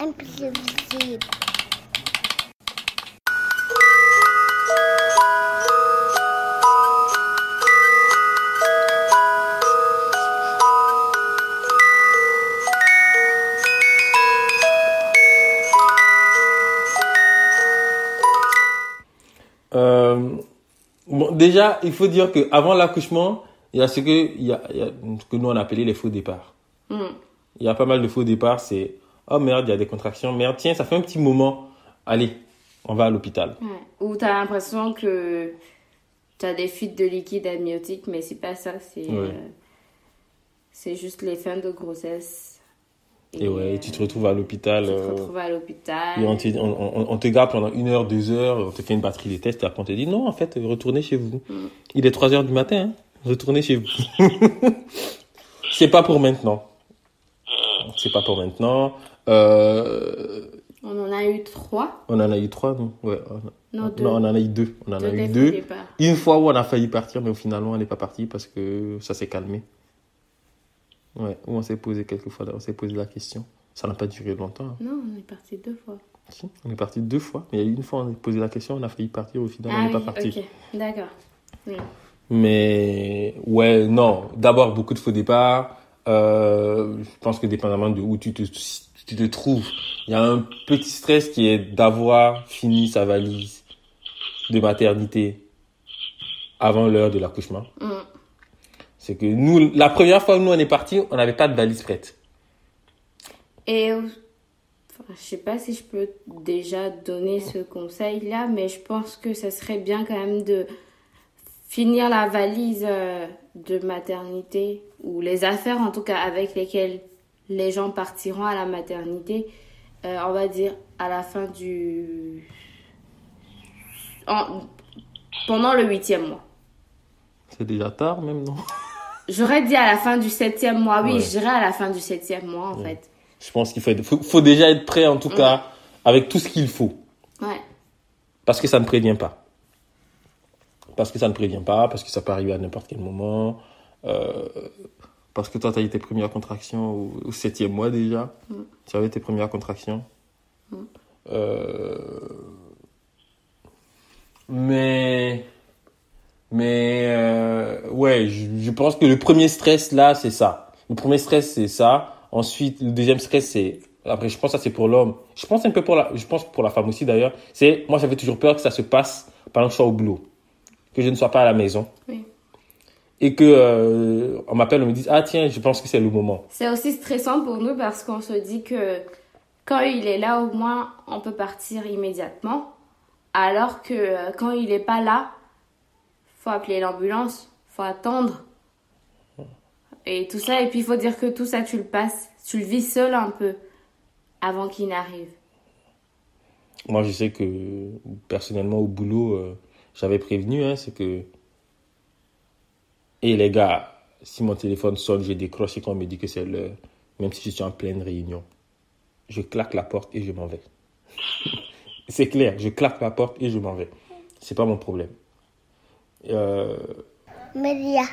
imprévisible. Euh, bon, déjà, il faut dire que avant l'accouchement, il y a ce que, il y a, il y a ce que nous on appelait les faux départs. Hmm. Il y a pas mal de faux départs. C'est oh merde, il y a des contractions. Merde, tiens, ça fait un petit moment. Allez, on va à l'hôpital. Ouais. Ou t'as l'impression que t'as des fuites de liquide amniotique, mais c'est pas ça. C'est Ouais. euh, c'est juste les fins de grossesse. Et ouais, euh, tu te retrouves à l'hôpital. tu te euh, retrouves à l'hôpital. et on te, on, on- on te garde pendant une heure, deux heures, on te fait une batterie des tests, et après on te dit non, en fait, retournez chez vous. Mm. Il est 3 heures du matin, hein, retournez chez vous. C'est pas pour maintenant. C'est pas pour maintenant. Euh, On en a eu trois. on en a eu trois, non Ouais. on- Non, deux. on en a eu deux. On en Deux a eu deux. Une fois où on a failli partir, mais finalement on n'est pas parti parce que ça s'est calmé. Ouais, où on s'est posé quelques fois, on s'est posé la question. Ça n'a pas duré longtemps. hein. Non, on est parti deux fois. Si, On est parti deux fois. Mais il y a eu une fois, on a posé la question, on a failli partir, au final, on ah n'est oui, pas parti. ok. D'accord. Oui. Mais ouais, non. D'abord, beaucoup de faux départs. Euh, je pense que dépendamment de où tu te, tu te trouves, il y a un petit stress qui est d'avoir fini sa valise de maternité avant l'heure de l'accouchement. Mm. C'est que nous, la première fois où nous on est parti, on n'avait pas de valise prête. Et je sais pas si je peux déjà donner ce conseil-là, mais je pense que ça serait bien quand même de finir la valise euh, de maternité ou les affaires en tout cas avec lesquelles les gens partiront à la maternité, euh, on va dire à la fin du... en- pendant le huitième mois. C'est déjà tard même, non? J'aurais dit à la fin du septième mois, oui, Ouais. je dirais à la fin du septième mois en Ouais. fait. Je pense qu'il faut, être- faut, faut déjà être prêt en tout cas avec tout ce qu'il faut. Ouais. Parce que ça ne prévient pas. Parce que ça ne prévient pas, parce que ça peut arriver à n'importe quel moment. euh, parce que toi, tu as eu tes premières contractions au, au septième mois déjà. Tu avais tes premières contractions. Euh, mais, mais euh, ouais, je, je pense que le premier stress là, c'est ça. Le premier stress, c'est ça. Ensuite, le deuxième stress, c'est après, je pense que ça c'est pour l'homme. Je pense un peu pour la, je pense pour la femme aussi d'ailleurs. C'est moi, j'avais toujours peur que ça se passe pendant que je sois au boulot, que je ne sois pas à la maison Oui. Et que euh, on m'appelle, on me dise ah tiens, je pense que c'est le moment. C'est aussi stressant pour nous parce qu'on se dit que quand il est là, au moins, on peut partir immédiatement. Alors que euh, quand il n'est pas là, faut appeler l'ambulance, faut attendre. Et tout ça, et puis il faut dire que tout ça, tu le passes, tu le vis seul un peu avant qu'il n'arrive. Moi, je sais que personnellement au boulot, euh, j'avais prévenu, hein, c'est que et les gars, si mon téléphone sonne, je décroche et qu'on me dit que c'est l'heure, même si je suis en pleine réunion, je claque la porte et je m'en vais. c'est clair, je claque la porte et je m'en vais. C'est pas mon problème. Euh, Maria,